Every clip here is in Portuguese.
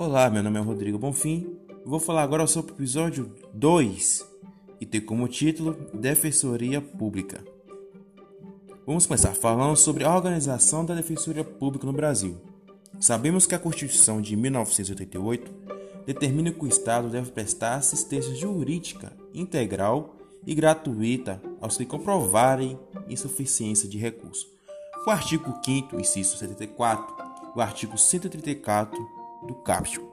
Olá, meu nome é Rodrigo Bonfim. Vou falar agora sobre o episódio 2 e tem como título Defensoria Pública. Vamos começar falando sobre a organização da Defensoria Pública no Brasil. Sabemos que a Constituição de 1988 determina que o Estado deve prestar assistência jurídica integral e gratuita aos que comprovarem insuficiência de recurso. O artigo 5 inciso 74, o artigo 134 do.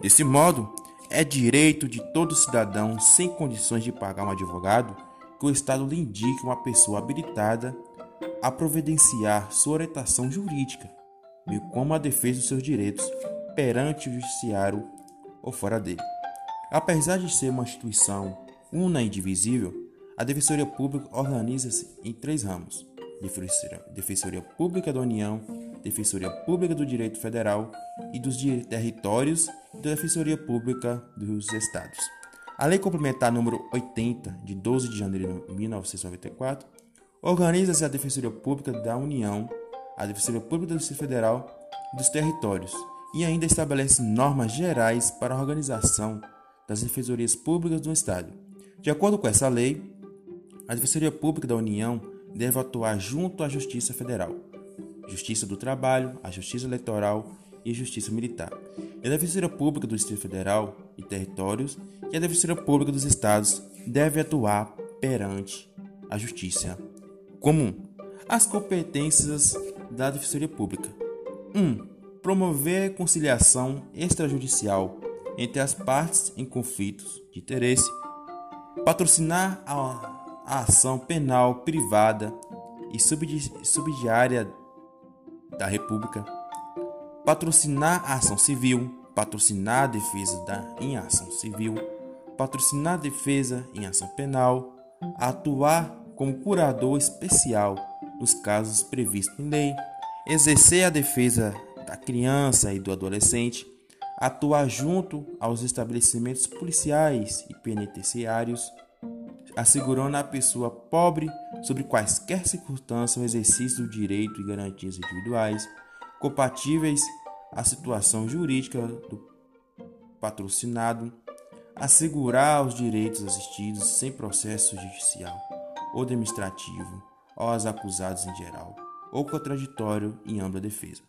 Desse modo, é direito de todo cidadão sem condições de pagar um advogado que o Estado lhe indique uma pessoa habilitada a providenciar sua orientação jurídica, bem como a defesa dos seus direitos perante o judiciário ou fora dele. Apesar de ser uma instituição una e indivisível, a Defensoria Pública organiza-se em três ramos: Defensoria Pública da União, Defensoria Pública do Direito Federal e dos Territórios e da Defensoria Pública dos Estados. A Lei Complementar número 80, de 12 de janeiro de 1994, organiza-se a Defensoria Pública da União, a Defensoria Pública do Distrito Federal e dos Territórios e ainda estabelece normas gerais para a organização das defensorias públicas do Estado. De acordo com essa lei, a Defensoria Pública da União deve atuar junto à Justiça Federal, Justiça do Trabalho, a Justiça Eleitoral e Justiça Militar. E a Defensoria Pública do Distrito Federal e Territórios e a Defensoria Pública dos Estados deve atuar perante a Justiça Comum. As competências da Defensoria Pública: 1. Um, promover conciliação extrajudicial entre as partes em conflitos de interesse, patrocinar a, a ação penal privada e subsidiária da República, patrocinar a ação civil, patrocinar a defesa da, em ação civil, patrocinar a defesa em ação penal, atuar como curador especial nos casos previstos em lei, exercer a defesa da criança e do adolescente, atuar junto aos estabelecimentos policiais e penitenciários, assegurando à pessoa pobre, sobre quaisquer circunstâncias, o exercício do direito e garantias individuais compatíveis à situação jurídica do patrocinado, assegurar os direitos assistidos sem processo judicial ou administrativo aos acusados em geral, ou contraditório em ampla defesa.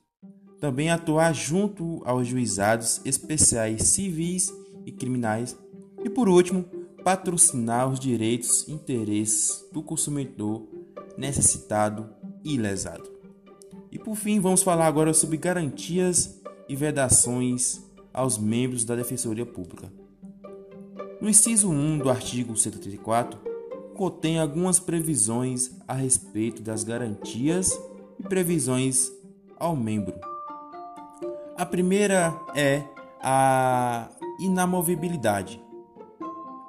Também atuar junto aos juizados especiais civis e criminais. E por último, patrocinar os direitos e interesses do consumidor necessitado e lesado. E por fim, vamos falar agora sobre garantias e vedações aos membros da Defensoria Pública. No inciso 1 do artigo 134, contém algumas previsões a respeito das garantias e previsões ao membro. A primeira é a inamovibilidade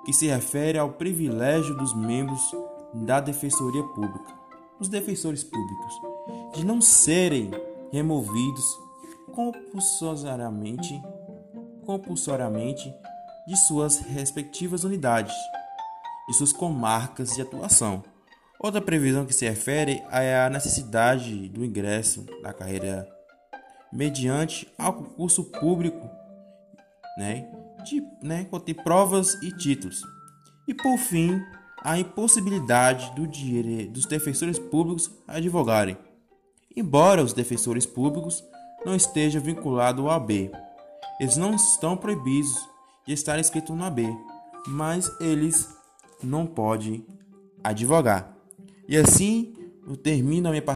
que se refere ao privilégio dos membros da Defensoria Pública, os defensores públicos, de não serem removidos compulsoriamente, compulsoriamente de suas respectivas unidades, de suas comarcas de atuação. Outra previsão que se refere é a necessidade do ingresso na carreira mediante ao concurso público, né, de, né, contém provas e títulos. E por fim, a impossibilidade do dos defensores públicos advogarem. Embora os defensores públicos não estejam vinculados ao AB, eles não estão proibidos de estar inscritos no AB, mas eles não podem advogar. E assim eu termino a minha